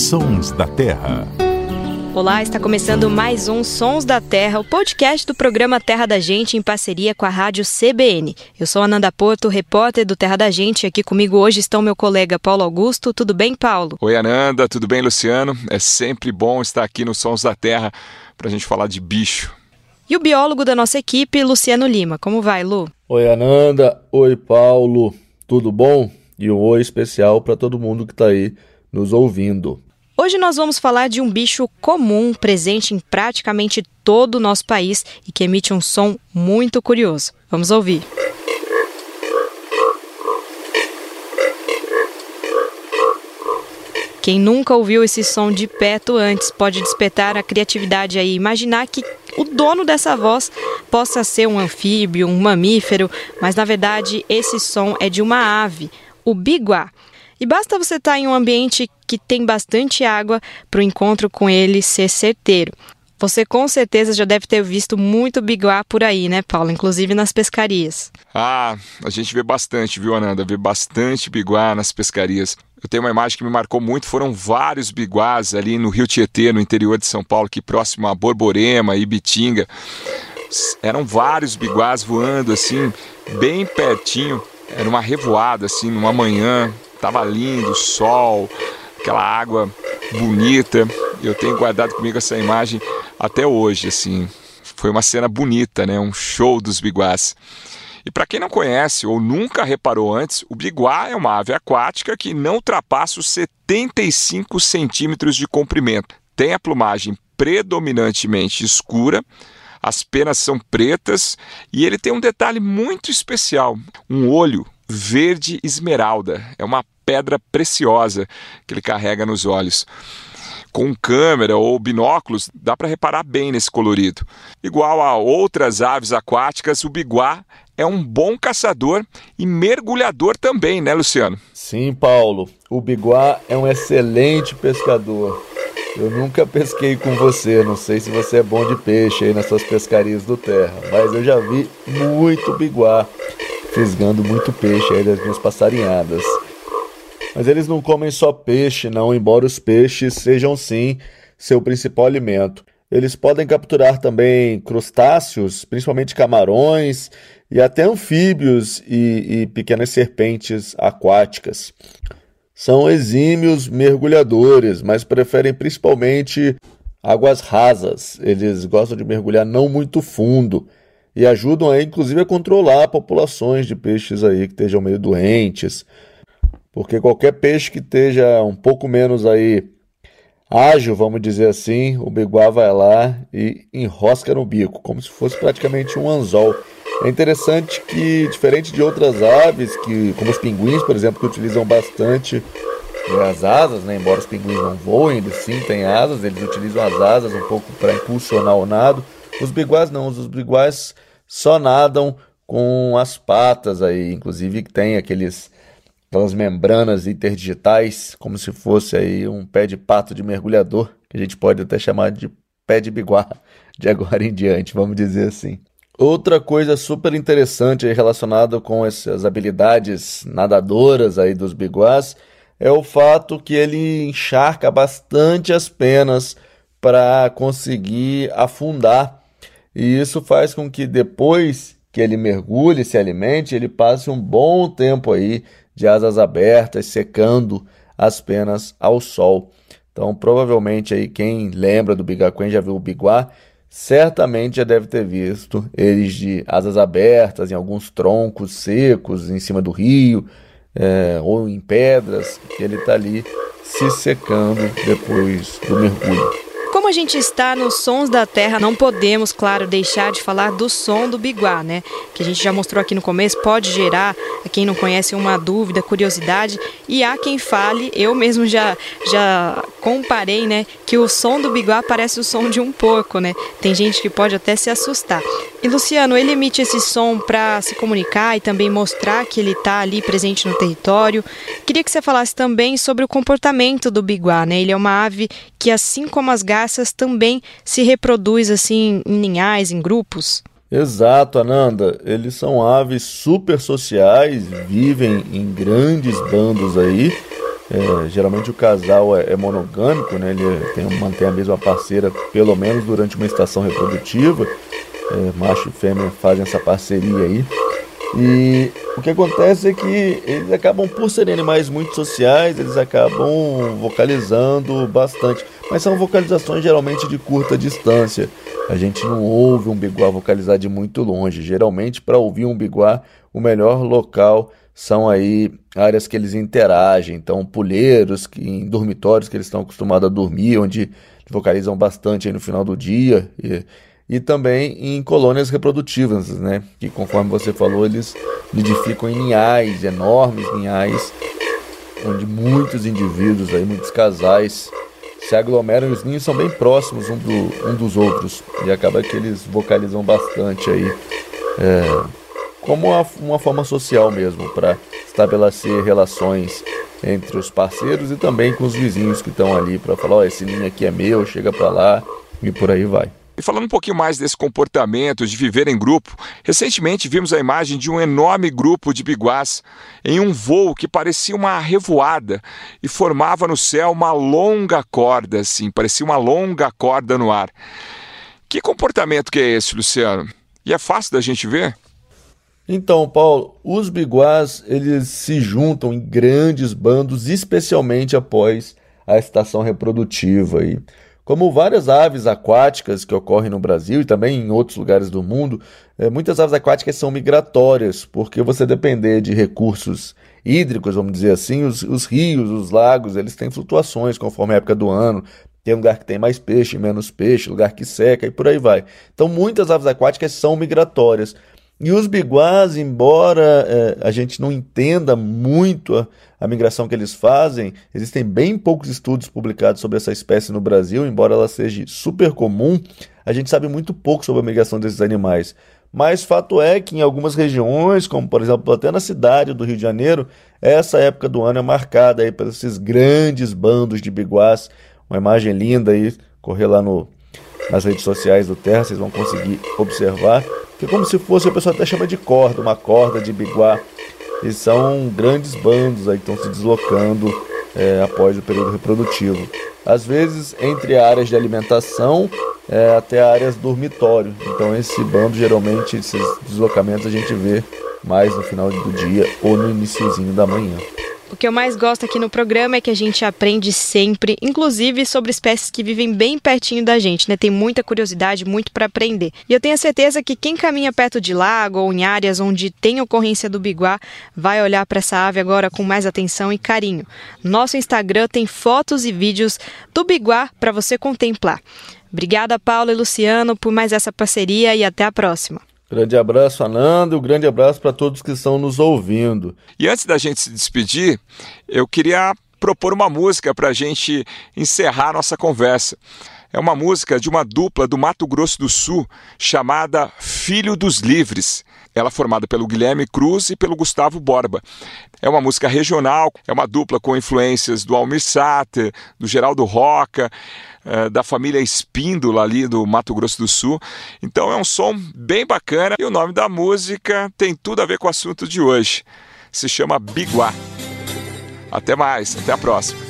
Sons da Terra. Olá, está começando mais um Sons da Terra, o podcast do programa Terra da Gente em parceria com a rádio CBN. Eu sou Ananda Porto, repórter do Terra da Gente. Aqui comigo hoje estão meu colega Paulo Augusto. Tudo bem, Paulo? Oi, Ananda. Tudo bem, Luciano? É sempre bom estar aqui no Sons da Terra para a gente falar de bicho. E o biólogo da nossa equipe, Luciano Lima. Como vai, Lu? Oi, Ananda. Oi, Paulo. Tudo bom? E um oi especial para todo mundo que está aí nos ouvindo. Hoje nós vamos falar de um bicho comum presente em praticamente todo o nosso país e que emite um som muito curioso. Vamos ouvir. Quem nunca ouviu esse som de perto antes pode despertar a criatividade aí, imaginar que o dono dessa voz possa ser um anfíbio, um mamífero, mas na verdade esse som é de uma ave, o biguá. E basta você estar em um ambiente que tem bastante água para o encontro com ele ser certeiro. Você com certeza já deve ter visto muito biguá por aí, né, Paulo? Inclusive nas pescarias. Ah, a gente vê bastante, viu, Ananda? Vê bastante biguá nas pescarias. Eu tenho uma imagem que me marcou muito, foram vários biguás ali no Rio Tietê, no interior de São Paulo, aqui próximo a Borborema e Bitinga. Eram vários biguás voando assim, bem pertinho. Era uma revoada assim, numa manhã, Tava lindo, sol, aquela água bonita. Eu tenho guardado comigo essa imagem até hoje, assim. Foi uma cena bonita, né? Um show dos biguás. E para quem não conhece ou nunca reparou antes, o biguá é uma ave aquática que não ultrapassa os 75 centímetros de comprimento. Tem a plumagem predominantemente escura, as penas são pretas e ele tem um detalhe muito especial: um olho verde esmeralda. É uma pedra preciosa que ele carrega nos olhos. Com câmera ou binóculos, dá para reparar bem nesse colorido. Igual a outras aves aquáticas, o biguá é um bom caçador e mergulhador também, né, Luciano? Sim, Paulo. O biguá é um excelente pescador. Eu nunca pesquei com você, não sei se você é bom de peixe aí nas suas pescarias do terra, mas eu já vi muito biguá fisgando muito peixe aí das minhas passarinhadas. Mas eles não comem só peixe, não, embora os peixes sejam sim seu principal alimento. Eles podem capturar também crustáceos, principalmente camarões, e até anfíbios e, e pequenas serpentes aquáticas. São exímios mergulhadores, mas preferem principalmente águas rasas. Eles gostam de mergulhar não muito fundo e ajudam aí, inclusive, a controlar populações de peixes aí que estejam meio doentes, porque qualquer peixe que esteja um pouco menos aí ágil, vamos dizer assim, o biguá vai lá e enrosca no bico, como se fosse praticamente um anzol. É interessante que, diferente de outras aves, que, como os pinguins, por exemplo, que utilizam bastante as asas, né? embora os pinguins não voem, eles sim têm asas, eles utilizam as asas um pouco para impulsionar o nado. Os biguás não, os biguás só nadam com as patas aí, inclusive tem aqueles aquelas membranas interdigitais, como se fosse aí um pé de pato de mergulhador, que a gente pode até chamar de pé de biguá de agora em diante, vamos dizer assim. Outra coisa super interessante relacionada com essas habilidades nadadoras aí dos biguás é o fato que ele encharca bastante as penas para conseguir afundar e isso faz com que depois que ele mergulhe, se alimente, ele passe um bom tempo aí de asas abertas, secando as penas ao sol. Então, provavelmente aí quem lembra do Bigaquém já viu o Biguá, certamente já deve ter visto eles de asas abertas em alguns troncos secos em cima do rio é, ou em pedras, ele está ali se secando depois do mergulho. A gente está nos sons da terra, não podemos, claro, deixar de falar do som do biguá, né? Que a gente já mostrou aqui no começo, pode gerar, a quem não conhece, uma dúvida, curiosidade. E há quem fale, eu mesmo já, já comparei, né? Que o som do biguá parece o som de um porco, né? Tem gente que pode até se assustar. E Luciano, ele emite esse som para se comunicar e também mostrar que ele está ali presente no território. Queria que você falasse também sobre o comportamento do biguá, né? Ele é uma ave que, assim como as garças, também se reproduz assim em ninhais, em grupos. Exato, Ananda. Eles são aves super sociais, vivem em grandes bandos aí É, geralmente o casal é, é, monogâmico, né? Ele tem, mantém a mesma parceira pelo menos durante uma estação reprodutiva. É, macho e fêmea fazem essa parceria aí. E o que acontece é que eles acabam, por serem animais muito sociais, eles acabam vocalizando bastante. Mas são vocalizações geralmente de curta distância. A gente não ouve um biguá vocalizar de muito longe. Geralmente, para ouvir um biguá, o melhor local são aí áreas que eles interagem. Então, puleiros, que, em dormitórios que eles estão acostumados a dormir, onde vocalizam bastante no final do dia. E, e também em colônias reprodutivas, né? Que conforme você falou, eles nidificam em ninhais, enormes ninhais, onde muitos indivíduos, aí, muitos casais se aglomeram os ninhos são bem próximos um, do, um dos outros. E acaba que eles vocalizam bastante aí. É, como uma, uma forma social mesmo, para estabelecer relações entre os parceiros e também com os vizinhos que estão ali para falar, ó, oh, esse ninho aqui é meu, chega para lá e por aí vai. E falando um pouquinho mais desse comportamento de viver em grupo, recentemente vimos a imagem de um enorme grupo de biguás em um voo que parecia uma revoada e formava no céu uma longa corda, assim, parecia uma longa corda no ar. Que comportamento que é esse, Luciano? E é fácil da gente ver? Então, Paulo, os biguás eles se juntam em grandes bandos, especialmente após a estação reprodutiva. E como várias aves aquáticas que ocorrem no Brasil e também em outros lugares do mundo, é, muitas aves aquáticas são migratórias, porque você depender de recursos hídricos, vamos dizer assim, os, os rios, os lagos, eles têm flutuações conforme a época do ano. Tem lugar que tem mais peixe, menos peixe, lugar que seca e por aí vai. Então, muitas aves aquáticas são migratórias. E os biguás, embora é, a gente não entenda muito a, a, migração que eles fazem, existem bem poucos estudos publicados sobre essa espécie no Brasil, embora ela seja super comum, a gente sabe muito pouco sobre a migração desses animais. Mas fato é que em algumas regiões, como por exemplo até na cidade do Rio de Janeiro, essa época do ano é marcada aí por esses grandes bandos de biguás. Uma imagem linda aí, correr lá no, nas redes sociais do Terra, vocês vão conseguir observar que é como se fosse, a pessoa até chama de corda, uma corda de biguá. E são grandes bandos aí que estão se deslocando é, após o período reprodutivo. Às vezes entre áreas de alimentação é, até áreas dormitório. Então esse bando, geralmente, esses deslocamentos a gente vê mais no final do dia ou no iníciozinho da manhã. O que eu mais gosto aqui no programa é que a gente aprende sempre, inclusive sobre espécies que vivem bem pertinho da gente, né? Tem muita curiosidade, muito para aprender. E eu tenho certeza que quem caminha perto de lago ou em áreas onde tem ocorrência do biguá vai olhar para essa ave agora com mais atenção e carinho. Nosso Instagram tem fotos e vídeos do biguá para você contemplar. Obrigada, Paulo e Luciano, por mais essa parceria e até a próxima. Grande abraço, Ananda, um grande abraço para todos que estão nos ouvindo. E antes da gente se despedir, eu queria propor uma música para a gente encerrar nossa conversa. É uma música de uma dupla do Mato Grosso do Sul chamada Filho dos Livres. Ela é formada pelo Guilherme Cruz e pelo Gustavo Borba. É uma música regional, é uma dupla com influências do Almir Sater, do Geraldo Roca. Eh, da família Espíndola ali do Mato Grosso do Sul. Então é um som bem bacana e o nome da música tem tudo a ver com o assunto de hoje. Se chama Biguá. Até mais, até a próxima.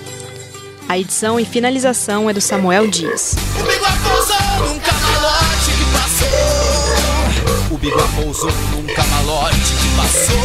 A edição e finalização é do Samuel Dias. O Biguá pousou num camalote que passou. O Biguá pousou num camalote que passou.